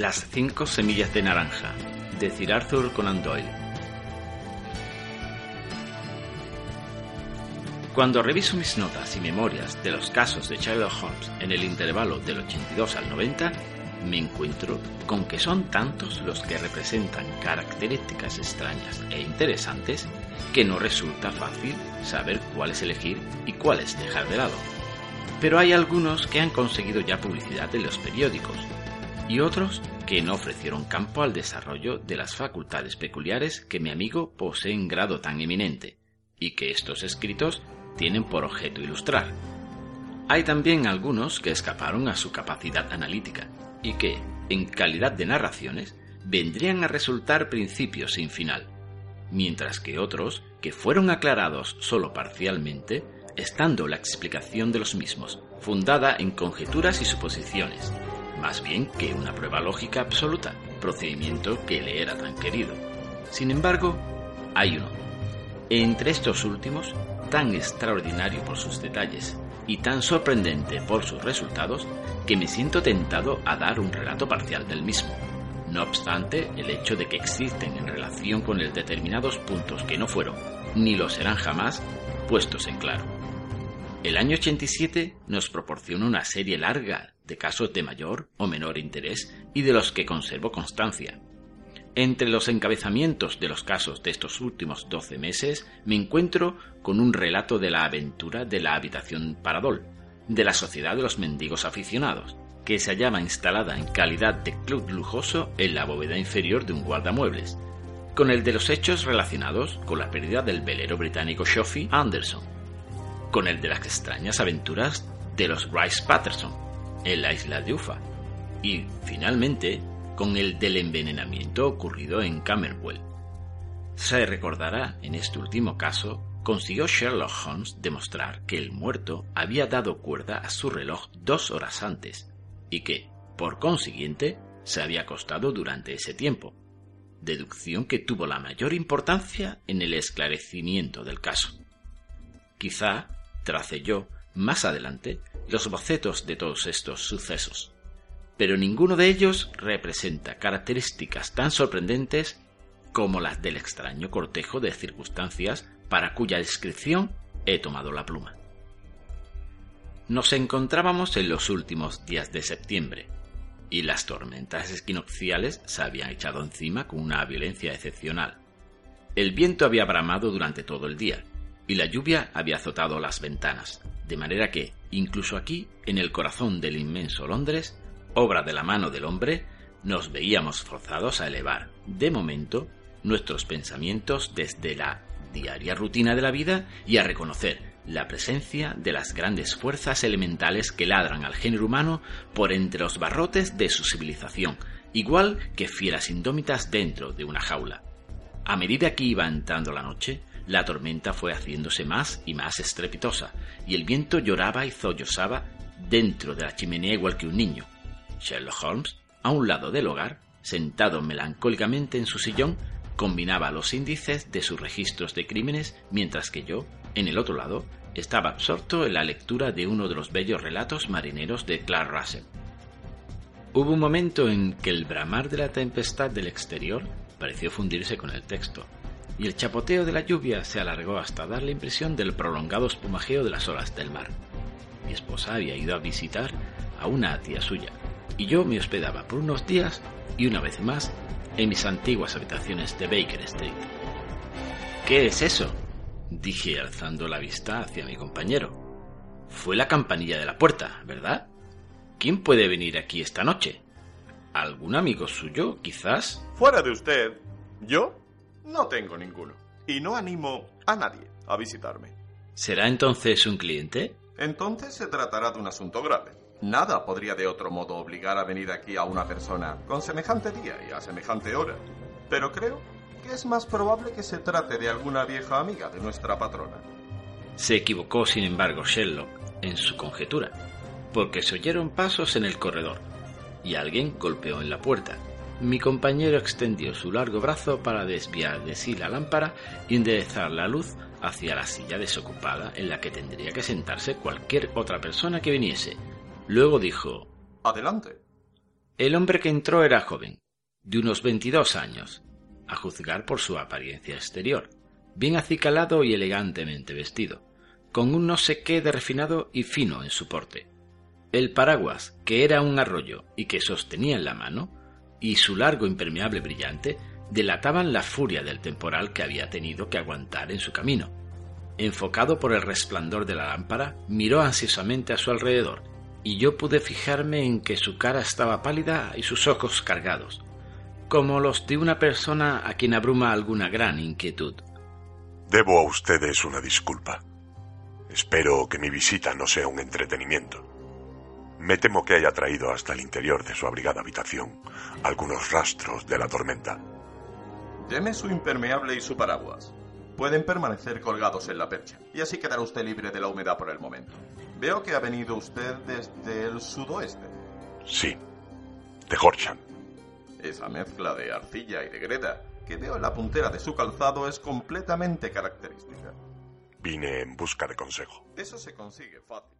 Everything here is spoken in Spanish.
Las cinco semillas de naranja, de Sir Arthur Conan Doyle. Cuando reviso mis notas y memorias de los casos de Sherlock Holmes en el intervalo del 82 al 90, me encuentro con que son tantos los que representan características extrañas e interesantes que no resulta fácil saber cuáles elegir y cuáles dejar de lado. Pero hay algunos que han conseguido ya publicidad en los periódicos y otros que no ofrecieron campo al desarrollo de las facultades peculiares que mi amigo posee en grado tan eminente y que estos escritos tienen por objeto ilustrar. Hay también algunos que escaparon a su capacidad analítica y que, en calidad de narraciones, vendrían a resultar principios sin final, mientras que otros que fueron aclarados solo parcialmente, estando la explicación de los mismos fundada en conjeturas y suposiciones, más bien que una prueba lógica absoluta, procedimiento que le era tan querido. Sin embargo, hay uno. Entre estos últimos, tan extraordinario por sus detalles y tan sorprendente por sus resultados, que me siento tentado a dar un relato parcial del mismo. No obstante, el hecho de que existen en relación con él determinados puntos que no fueron, ni lo serán jamás, puestos en claro. El año 87 nos proporciona una serie larga de casos de mayor o menor interés y de los que conservo constancia. Entre los encabezamientos de los casos de estos últimos 12 meses me encuentro con un relato de la aventura de la habitación Paradol, de la Sociedad de los Mendigos Aficionados, que se hallaba instalada en calidad de club lujoso en la bóveda inferior de un guardamuebles, con el de los hechos relacionados con la pérdida del velero británico Shoffy Anderson, con el de las extrañas aventuras de los Rice Patterson en la isla de Ufa, y finalmente con el del envenenamiento ocurrido en Camberwell. Se recordará en este último caso consiguió Sherlock Holmes demostrar que el muerto había dado cuerda a su reloj dos horas antes y que, por consiguiente, se había acostado durante ese tiempo, deducción que tuvo la mayor importancia en el esclarecimiento del caso. Quizá trace yo, más adelante, los bocetos de todos estos sucesos, pero ninguno de ellos representa características tan sorprendentes como las del extraño cortejo de circunstancias para cuya descripción he tomado la pluma. Nos encontrábamos en los últimos días de septiembre, y las tormentas esquinocciales se habían echado encima con una violencia excepcional. El viento había bramado durante todo el día, y la lluvia había azotado las ventanas, de manera que, incluso aquí, en el corazón del inmenso Londres, obra de la mano del hombre, nos veíamos forzados a elevar, de momento, nuestros pensamientos desde la diaria rutina de la vida y a reconocer la presencia de las grandes fuerzas elementales que ladran al género humano por entre los barrotes de su civilización, igual que fieras indómitas dentro de una jaula. A medida que iba entrando la noche, la tormenta fue haciéndose más y más estrepitosa, y el viento lloraba y zollosaba dentro de la chimenea igual que un niño. Sherlock Holmes, a un lado del hogar, sentado melancólicamente en su sillón, combinaba los índices de sus registros de crímenes, mientras que yo, en el otro lado, estaba absorto en la lectura de uno de los bellos relatos marineros de Clark Russell. Hubo un momento en que el bramar de la tempestad del exterior pareció fundirse con el texto, y el chapoteo de la lluvia se alargó hasta dar la impresión del prolongado espumajeo de las olas del mar. Mi esposa había ido a visitar a una tía suya, y yo me hospedaba por unos días y una vez más en mis antiguas habitaciones de Baker Street. ¿Qué es eso? dije alzando la vista hacia mi compañero. Fue la campanilla de la puerta, ¿verdad? ¿Quién puede venir aquí esta noche? ¿Algún amigo suyo, quizás? Fuera de usted, yo no tengo ninguno. Y no animo a nadie a visitarme. ¿Será entonces un cliente? Entonces se tratará de un asunto grave. Nada podría de otro modo obligar a venir aquí a una persona con semejante día y a semejante hora. Pero creo que es más probable que se trate de alguna vieja amiga de nuestra patrona. Se equivocó, sin embargo, Sherlock en su conjetura, porque se oyeron pasos en el corredor y alguien golpeó en la puerta. Mi compañero extendió su largo brazo para desviar de sí la lámpara y enderezar la luz hacia la silla desocupada en la que tendría que sentarse cualquier otra persona que viniese. Luego dijo Adelante. El hombre que entró era joven, de unos veintidós años, a juzgar por su apariencia exterior, bien acicalado y elegantemente vestido, con un no sé qué de refinado y fino en su porte. El paraguas, que era un arroyo y que sostenía en la mano, y su largo impermeable brillante, delataban la furia del temporal que había tenido que aguantar en su camino. Enfocado por el resplandor de la lámpara, miró ansiosamente a su alrededor, y yo pude fijarme en que su cara estaba pálida y sus ojos cargados, como los de una persona a quien abruma alguna gran inquietud. Debo a ustedes una disculpa. Espero que mi visita no sea un entretenimiento. Me temo que haya traído hasta el interior de su abrigada habitación algunos rastros de la tormenta. Deme su impermeable y su paraguas. Pueden permanecer colgados en la percha, y así quedará usted libre de la humedad por el momento. Veo que ha venido usted desde el sudoeste. Sí, de Horsham. Esa mezcla de arcilla y de greda que veo en la puntera de su calzado es completamente característica. Vine en busca de consejo. Eso se consigue fácil.